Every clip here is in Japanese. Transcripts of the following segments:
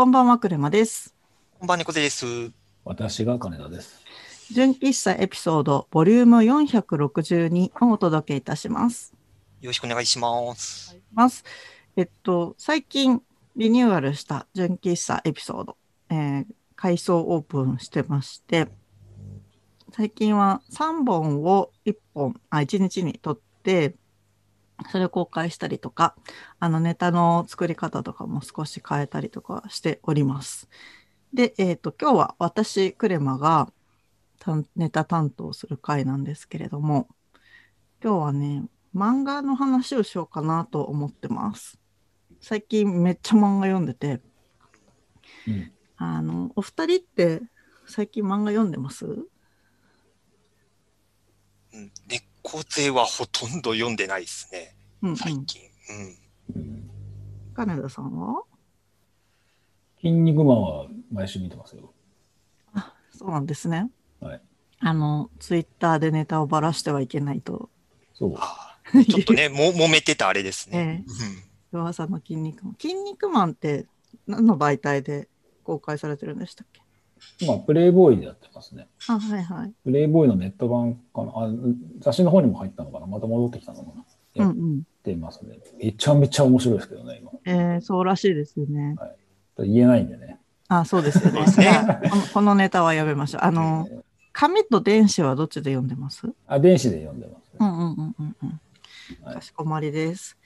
こんばんは、クレマです。こんばんは、猫背です。私が金田です。純喫茶エピソードボリューム462をお届けいたします。よろしくお願いします。ます。えっと、最近リニューアルした純喫茶エピソード、えー改装オープンしてまして、最近は3本を1本、あ、1日に撮って、それを公開したりとか、あのネタの作り方とかも少し変えたりとかしております。で、えっ、と、今日は私、クレマが担ネタ担当する回なんですけれども、今日はね、漫画の話をしようかなと思ってます。最近めっちゃ漫画読んでて、うん。あの、お二人って最近漫画読んでます？うん、猫背はほとんど読んでないですね、うん、うん。最近。うん。うん金田さんは？筋肉マンは毎週見てますよ。あ、そうなんですね。はい。あの、ツイッターでネタをばらしてはいけないと。そう。ちょっとね、も、揉めてたあれですね。噂の筋肉マン。筋肉マンって何の媒体で公開されてるんでしたっけ？まあ、プレイボーイでやってますね。あ、はいはい。プレイボーイのネット版かな。あ雑誌の方にも入ったのかな。また戻ってきたのかな。やっうんうん。てますね。めちゃめちゃ面白いですけどね、今。えー、そうらしいですよね。言えないんでね。あ、そうですよね。このこのネタはやめましょう。あの、えー紙と電子はどっちで読んでます？あ、電子で読んでます。うんうんうんうんうん。はいかしこまりです。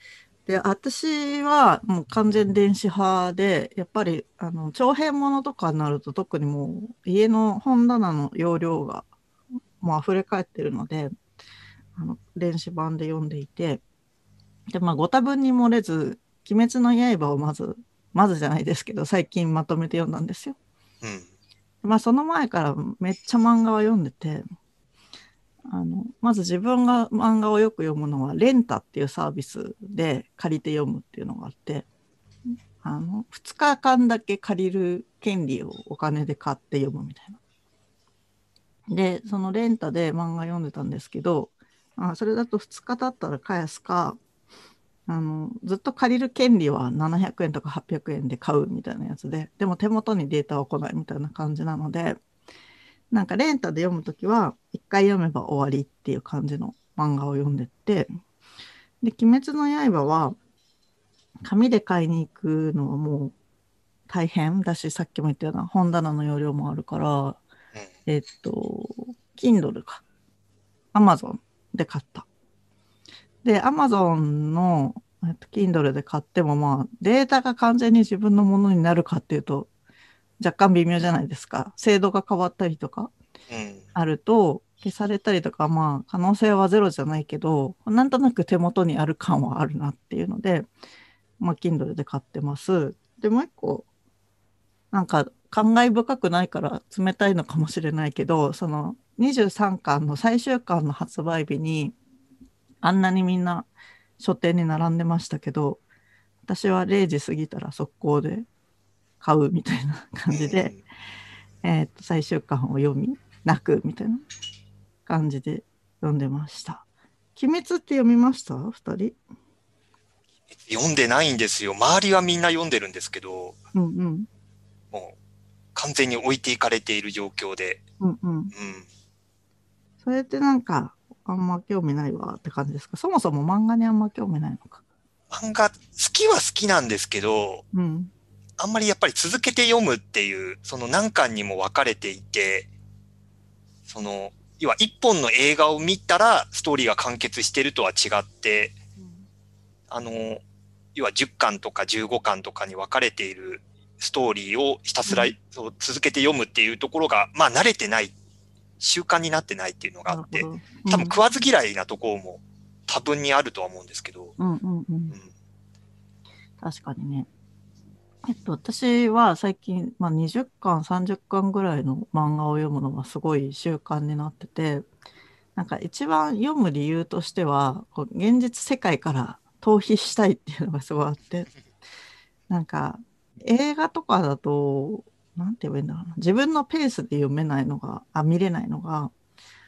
で、私はもう完全電子派で、やっぱりあの長編ものとかになると特にもう家の本棚の容量がもう溢れ返ってるので、あの電子版で読んでいて、で、まあご多分に漏れず、鬼滅の刃をまず、まずじゃないですけど、最近まとめて読んだんですよ。うん。まあその前からめっちゃ漫画は読んでて、あの、まず自分が漫画をよく読むのはレンタっていうサービスで借りて読むっていうのがあって、あの、2日間だけ借りる権利をお金で買って読むみたいな。で、そのレンタで漫画読んでたんですけど、あそれだと2日経ったら返すか、あの、ずっと借りる権利は700円とか800円で買うみたいなやつで、でも手元にデータは来ないみたいな感じなので、なんかレンタで読むときは、一回読めば終わりっていう感じの漫画を読んでって、で、鬼滅の刃は、紙で買いに行くのはもう大変だし、さっきも言ったような本棚の容量もあるから、うん。えっと、Kindle か。Amazon で買った。で、Amazon の、えっと、Kindle で買っても、まあ、データが完全に自分のものになるかっていうと、若干微妙じゃないですか。精度が変わったりとかうん。あると、消されたりとか、まあ、可能性はゼロじゃないけど、なんとなく手元にある感はあるなっていうので、まあ、Kindle で買ってます。で、もう一個、なんか、感慨深くないから冷たいのかもしれないけど、その23巻の最終巻の発売日に、あんなにみんな書店に並んでましたけど、私は0時過ぎたら速攻で買うみたいな感じで、えーと最終巻を読み泣くみたいな感じで読んでました。鬼滅って読みました？二人読んでないんですよ。周りはみんな読んでるんですけど、うんうんもう完全に置いていかれている状況で。うんうん。うん。それってなんかあんま興味ないわって感じですか？そもそも漫画にあんま興味ないのか？漫画、好きは好きなんですけど、うん。あんまりやっぱり続けて読むっていう、その何巻にも分かれていて、その、要は一本の映画を見たらストーリーが完結してるとは違って、あの、要は10巻とか15巻とかに分かれているストーリーをひたすら、うんそう続けて読むっていうところが、まあ慣れてない、習慣になってないっていうのがあって、なるほど多分食わず嫌いなところも多分にあるとは思うんですけど、うんうんうんうんうん。確かにね。えっと、私は最近、まあ、20巻、30巻ぐらいの漫画を読むのがすごい習慣になってて、なんか一番読む理由としては、こう現実世界から逃避したいっていうのがすごいあって、なんか映画とかだと、なんて言えばいいんだろうな、自分のペースで読めないのが、あ、見れないのが、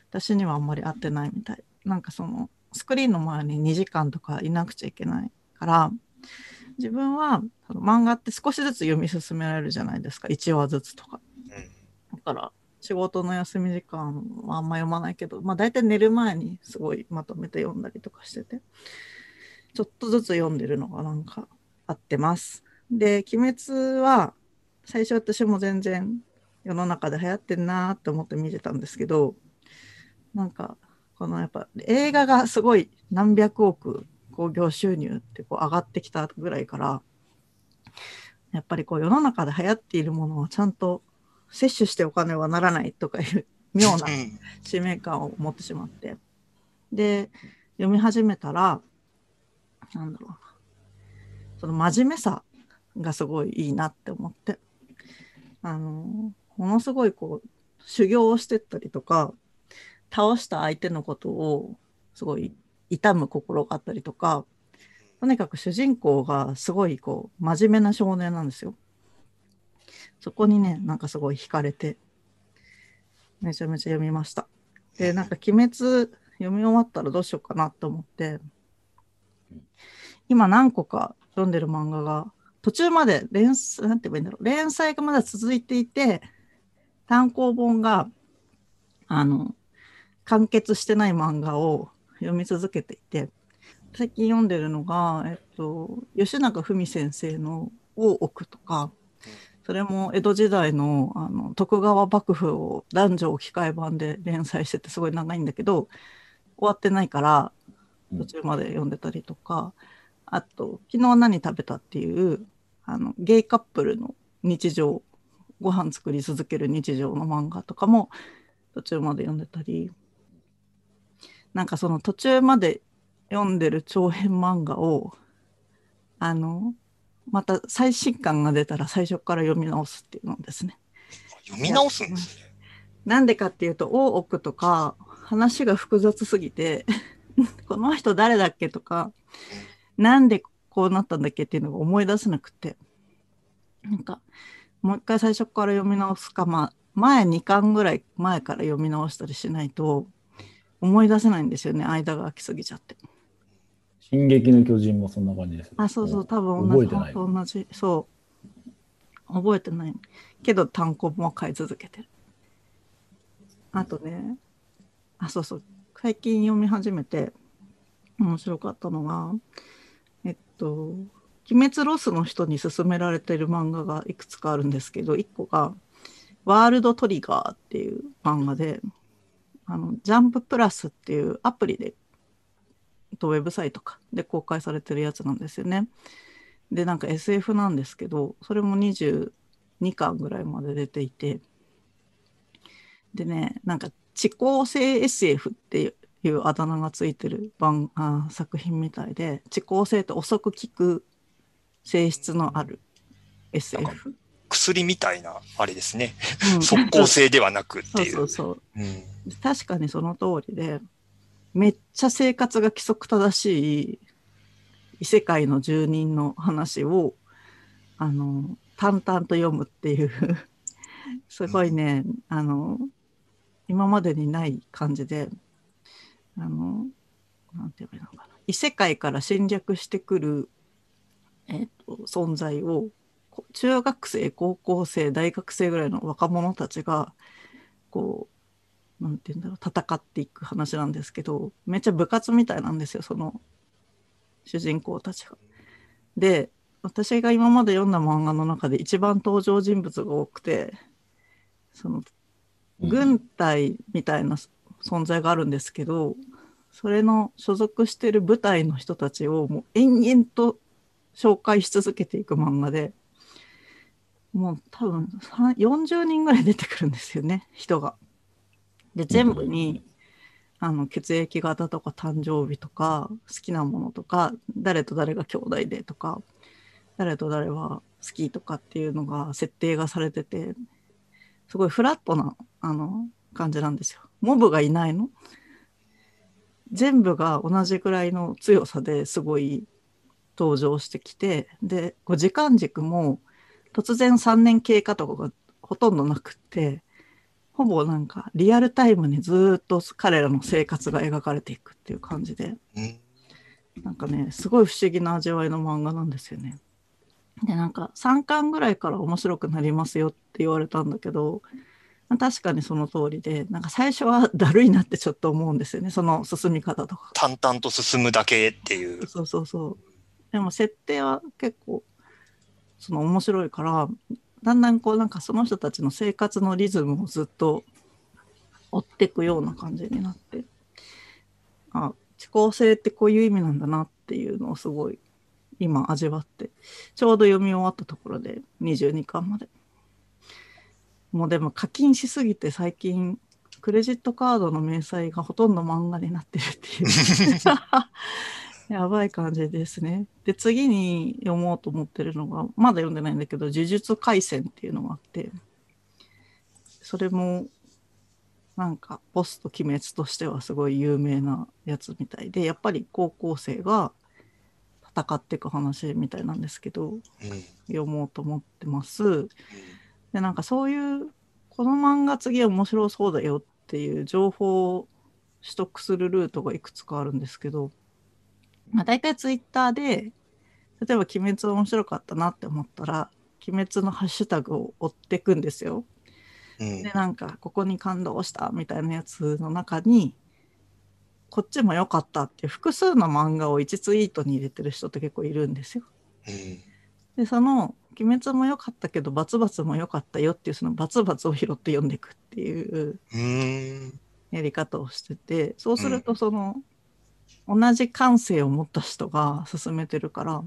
私にはあんまり合ってないみたい。なんかその、スクリーンの前に2時間とかいなくちゃいけないから、自分は漫画って少しずつ読み進められるじゃないですか1話ずつとか。だから仕事の休み時間はあんま読まないけど、まあ大体寝る前にすごいまとめて読んだりとかしてて、ちょっとずつ読んでるのがなんか合ってます。で、鬼滅は最初私も全然世の中で流行ってんなーって思って見てたんですけど、なんかこのやっぱ映画がすごい何百億興行収入ってこう上がってきたぐらいから、やっぱりこう世の中で流行っているものはちゃんと摂取してお金はならないとかいう妙なうん使命感を持ってしまって。で、読み始めたら、なんだろうな。その真面目さがすごいいいなって思って。あの、ものすごいこう、修行をしてったりとか、倒した相手のことをすごい痛む心があったりとか、とにかく主人公がすごいこう、真面目な少年なんですよ。そこにね、なんかすごい惹かれて、めちゃめちゃ読みました。で、なんか鬼滅読み終わったらどうしようかなと思って、今何個か読んでる漫画が、途中まで連載、なんて言えばいいんだろう、連載がまだ続いていて、単行本が、あの、完結してない漫画を読み続けていて、最近読んでるのが、えっと、吉永文先生の大奥とか、それも江戸時代のあの徳川幕府を男女置き換え版で連載しててすごい長いんだけど終わってないから途中まで読んでたりとか、あと「昨日何食べた?」っていうあのゲイカップルの日常ご飯作り続ける日常の漫画とかも途中まで読んでたりなんかその途中まで読んでる長編漫画をあのまた最新刊が出たら最初から読み直すっていうのですね。読み直すんですね。なんでかっていうと大奥とか話が複雑すぎて この人誰だっけとかなんでこうなったんだっけっていうのが思い出せなくてなんかもう一回最初から読み直すかまあ前2巻ぐらい前から読み直したりしないと思い出せないんですよね間が空きすぎちゃって。進撃の巨人もそんな感じです。あ、そうそう、多分同じ。覚えてない。同じ、そう。覚えてない。けど単行本は買い続けてる。あとね、あ、そうそう。最近読み始めて面白かったのが、と、鬼滅ロスの人に勧められてる漫画がいくつかあるんですけど、一個が、ワールドトリガーっていう漫画で、あの、ジャンププラスっていうアプリでとウェブサイトかで公開されてるやつなんですよね。でなんか SF なんですけどそれも22巻ぐらいまで出ていてでねなんか遅効性 SF っていうあだ名がついてる番あ作品みたいで遅効性って遅く効く性質のある SF。薬みたいな、あれですね。うん即効性ではなくっそうていう。そうそううん確かにその通りでめっちゃ生活が規則正しい異世界の住人の話をあの淡々と読むっていうすごいねあの今までにない感じであのなんて言えばいいのかな異世界から侵略してくる、えっと存在をこ中学生高校生大学生ぐらいの若者たちがこうなんて言うんだろう戦っていく話なんですけどめっちゃ部活みたいなんですよその主人公たちが。で私が今まで読んだ漫画の中で一番登場人物が多くてその軍隊みたいな存在があるんですけどそれの所属してる部隊の人たちをもう延々と紹介し続けていく漫画でもう多分40人ぐらい出てくるんですよね人が。で全部にあの血液型とか誕生日とか好きなものとか誰と誰が兄弟でとか誰と誰は好きとかっていうのが設定がされててすごいフラットなあの感じなんですよ。モブがいないの？全部が同じぐらいの強さですごい登場してきてでこう時間軸も突然3年経過とかがほとんどなくってほぼなんかリアルタイムにずっと彼らの生活が描かれていくっていう感じでなんかねすごい不思議な味わいの漫画なんですよね。で、なんか3巻ぐらいから面白くなりますよって言われたんだけど、確かにその通りで、なんか最初はだるいなってちょっと思うんですよね、その進み方とか。淡々と進むだけっていう。そうそうそう。でも設定は結構、その面白いから、だんだんこうなんかその人たちの生活のリズムをずっと追っていくような感じになって、あ、遅効性ってこういう意味なんだなっていうのをすごい今味わって、ちょうど読み終わったところで22巻まで。もうでも課金しすぎて最近クレジットカードの明細がほとんど漫画になってるっていう。やばい感じですね。で、次に読もうと思ってるのが、まだ読んでないんだけど、呪術廻戦っていうのがあって、それも、なんか、ポスト鬼滅としてはすごい有名なやつみたいで、やっぱり高校生が戦っていく話みたいなんですけど、うん読もうと思ってます。で、なんかそういう、この漫画次面白そうだよっていう情報を取得するルートがいくつかあるんですけど、まあ大体ツイッターで、例えば鬼滅面白かったなって思ったら、鬼滅のハッシュタグを追っていくんですよ。うんで、なんか、ここに感動したみたいなやつの中に、こっちも良かったって複数の漫画を1ツイートに入れてる人って結構いるんですよ。うんで、その、鬼滅も良かったけど、バツバツも良かったよっていう、そのバツバツを拾って読んでいくっていうやり方をしてて、そうすると、その、同じ感性を持った人が進めてるから、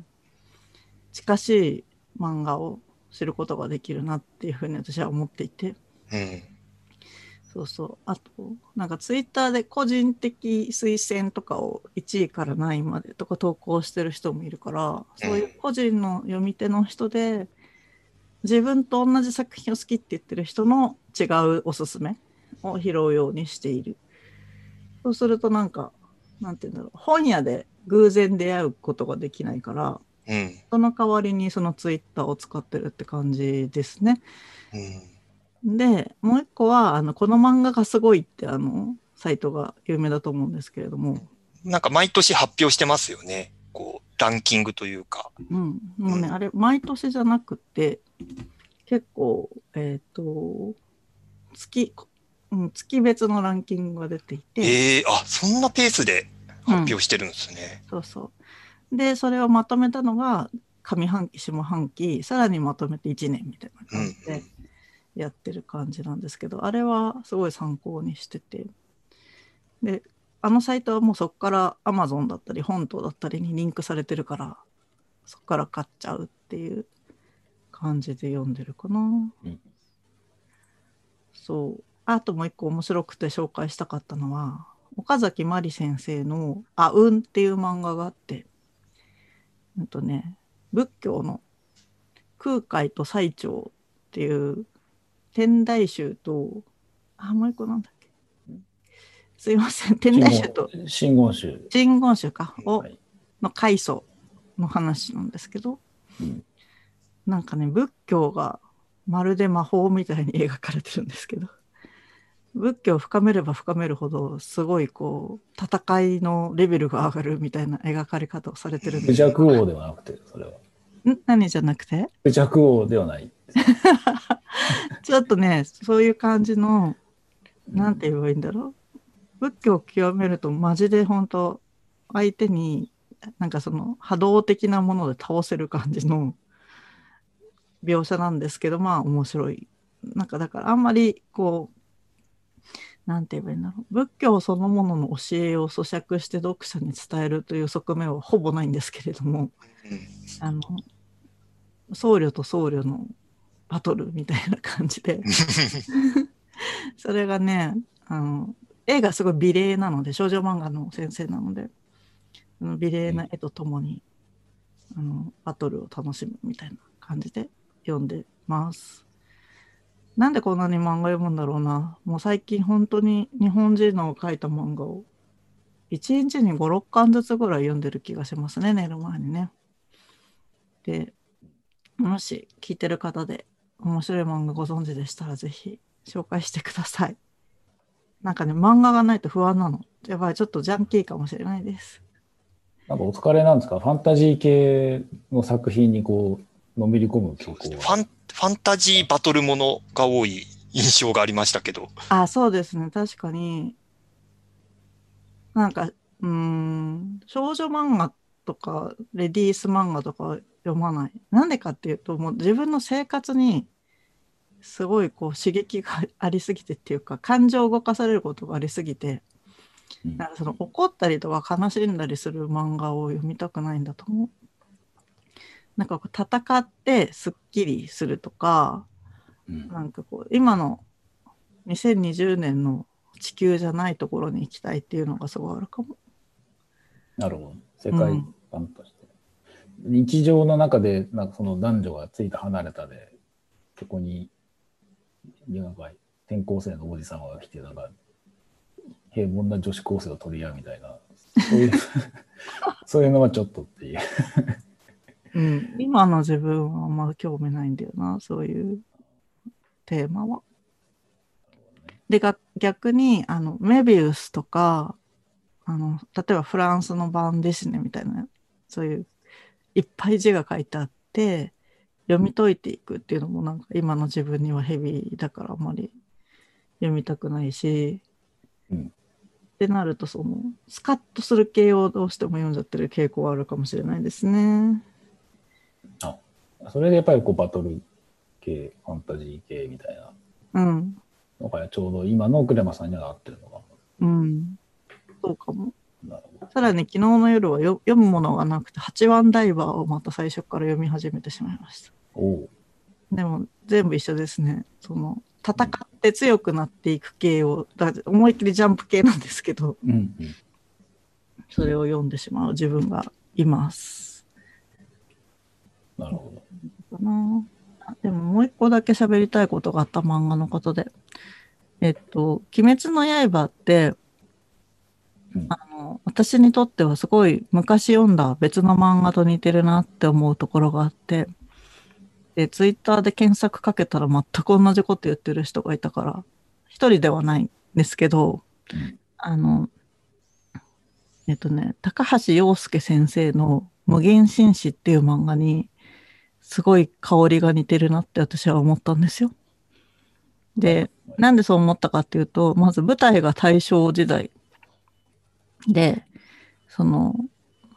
近しい漫画を知ることができるなっていうふうに私は思っていて、うんそうそう。あと、なんかツイッターで個人的推薦とかを1位から何位までとか投稿してる人もいるから、そういう個人の読み手の人で、自分と同じ作品を好きって言ってる人の違うおすすめを拾うようにしている。そうするとなんか、なんて言うんだろう。本屋で偶然出会うことができないから、うんその代わりにそのツイッターを使ってるって感じですね。うんで、もう一個は、あの、この漫画がすごいって、あの、サイトが有名だと思うんですけれども、なんか毎年発表してますよね。こう、ランキングというか。うん、もうね、うんあれ、毎年じゃなくて、結構、えっ、と、月、うん、月別のランキングが出ていて、ええあ、そんなペースで発表してるんですね。そうそう。で、それをまとめたのが、上半期、下半期、さらにまとめて1年みたいな感じでやってる感じなんですけど、あれはすごい参考にしてて。で、あのサイトはもうそこから Amazon だったり、本島だったりにリンクされてるから、そこから買っちゃうっていう感じで読んでるかな。うんそう。あともう一個面白くて紹介したかったのは、岡崎まり先生の「あうん」っていう漫画があって、うんとね、仏教の空海と最澄っていう天台宗と、あ、もう一個なんだっけ？すいません、天台宗と真言宗。真言宗か、をはい。の開祖の話なんですけど、うん。なんかね、仏教がまるで魔法みたいに描かれてるんですけど、仏教を深めれば深めるほど、すごいこう、戦いのレベルが上がるみたいな描かれ方をされてるんクですジャク王ではなくて、それは。ん？何じゃなくて？クジャク王ではない。ちょっとね、そういう感じの、なんて言えばいいんだろう。仏教を極めると、マジで本当相手に、なんかその波動的なもので倒せる感じの描写なんですけど、まあ面白い。なんかだからあんまりこう、なんて言えばいいんだろう。仏教そのものの教えを咀嚼して読者に伝えるという側面はほぼないんですけれども、うんあの、僧侶と僧侶のバトルみたいな感じで、それがね、あの、絵がすごい美麗なので、少女漫画の先生なので、あの美麗な絵とともに、あの、バトルを楽しむみたいな感じで読んでます。なんでこんなに漫画読むんだろうな。もう最近本当に日本人の描いた漫画を、1日に5、6巻ずつぐらい読んでる気がしますね、寝る前にね。で、もし聞いてる方で面白い漫画ご存知でしたらぜひ紹介してください。なんかね、漫画がないと不安なの。やばい、ちょっとジャンキーかもしれないです。なんかお疲れなんですか？ファンタジー系の作品にこう、のめり込む曲フを。ァン、ファンタジーバトルものが多い印象がありましたけど。あ、そうですね。確かに。なんか、うーん、少女漫画とか、レディース漫画とか読まない。なんでかっていうと、もう自分の生活に、すごいこう刺激がありすぎてっていうか、感情を動かされることがありすぎて、うんなんかその怒ったりとか悲しんだりする漫画を読みたくないんだと思う。なんかこう戦ってすっきりするとか、うんなんかこう今の2020年の地球じゃないところに行きたいっていうのがすごいあるかも。なるほど。世界観として。日常の中で、なんかその男女がついた離れたで、そこに、なんか転校生のおじさんが来て、なんか、平凡な女子高生を取り合うみたいな、そういう、そういうのはちょっとっていう。うん、今の自分はあんま興味ないんだよな、そういうテーマは。で、が逆にあのメビウスとかあの、例えばフランスのバンデシネみたいな、そういういっぱい字が書いてあって、読み解いていくっていうのもなんか今の自分にはヘビーだからあんまり読みたくないし、うんってなるとそのスカッとする系をどうしても読んじゃってる傾向はあるかもしれないですね。それでやっぱりこうバトル系、ファンタジー系みたいなうん。のがちょうど今のクレマさんには合ってるのかうん。そうかも。さらに昨日の夜はよ読むものがなくて、八番ダイバーをまた最初から読み始めてしまいました。でも全部一緒ですね。その戦って強くなっていく系を、だ思いっきりジャンプ系なんですけど、うんうん。それを読んでしまう自分がいます。なるほど。かなあでももう一個だけ喋りたいことがあった漫画のことで。えっと、鬼滅の刃って、うんあの、私にとってはすごい昔読んだ別の漫画と似てるなって思うところがあって、で、ツイッターで検索かけたら全く同じこと言ってる人がいたから、一人ではないんですけど、うんあの、えっとね、高橋洋介先生の無限紳士っていう漫画に、すごい香りが似てるなって私は思ったんですよ。で、なんでそう思ったかっていうと、まず舞台が大正時代で、その、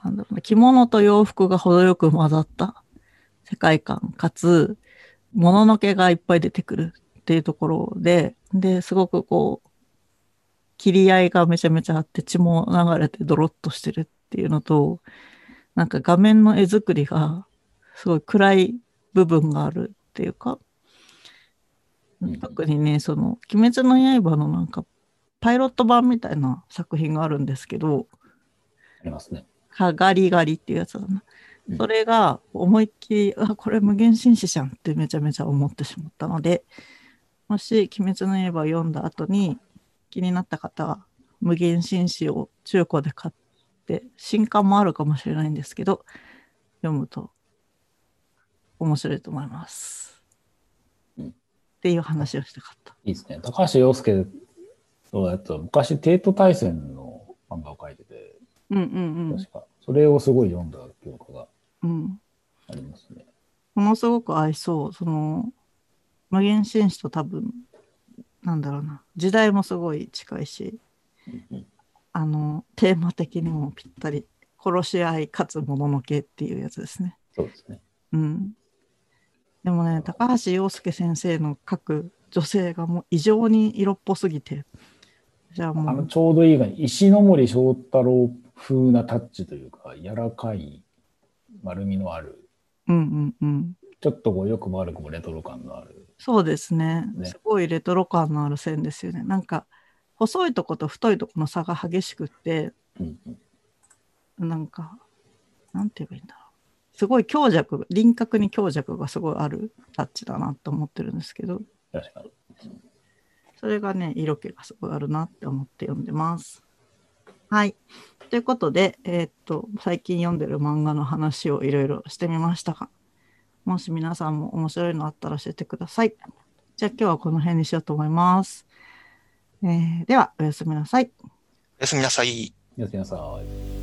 なんだろうな、着物と洋服が程よく混ざった世界観、かつ、物のけがいっぱい出てくるっていうところで、で、すごくこう、切り合いがめちゃめちゃあって血も流れてドロッとしてるっていうのと、なんか画面の絵作りがすごい暗い部分があるっていうか、うん。特にね、その、鬼滅の刃のなんか、パイロット版みたいな作品があるんですけど、ありますね。かガリガリっていうやつだなう。んそれが思いっきり、あ、これ無限紳士じゃんってめちゃめちゃ思ってしまったので、もし鬼滅の刃を読んだ後に気になった方は無限紳士を中古で買って、新刊もあるかもしれないんですけど、読むと面白いと思います。うんっていう話をしたかった。いいですね。高橋洋介のやつは昔、帝都大戦の漫画を描いてて、うんうん確か、それをすごい読んだ記憶がうん。うん。ありますね。ものすごく合いそう。その、無限紳士と多分、なんだろうな、時代もすごい近いし、うんあの、テーマ的にもぴったり、殺し合いかつもののけっていうやつですね。そうですね。うん。でもね、高橋洋介先生の描く女性がもう異常に色っぽすぎて、じゃああもう、のちょうどいいが石ノ森章太郎風なタッチというか、柔らかい丸みのある、うんうんうん。ちょっとこう良くも悪くもレトロ感のある。そうですねねすごいレトロ感のある線ですよね。なんか、細いとこと太いとこの差が激しくって、うんうんなんか、なんて言えばいいんだろう。すごい強弱、輪郭に強弱がすごいあるタッチだなと思ってるんですけど、確かに。それがね、色気がすごいあるなって思って読んでます。はい。ということで、えーっと、最近読んでる漫画の話をいろいろしてみましたが、もし皆さんも面白いのあったら教えてください。じゃあ今日はこの辺にしようと思います。えーでは、おやすみなさい。おやすみなさい。やすみなさい。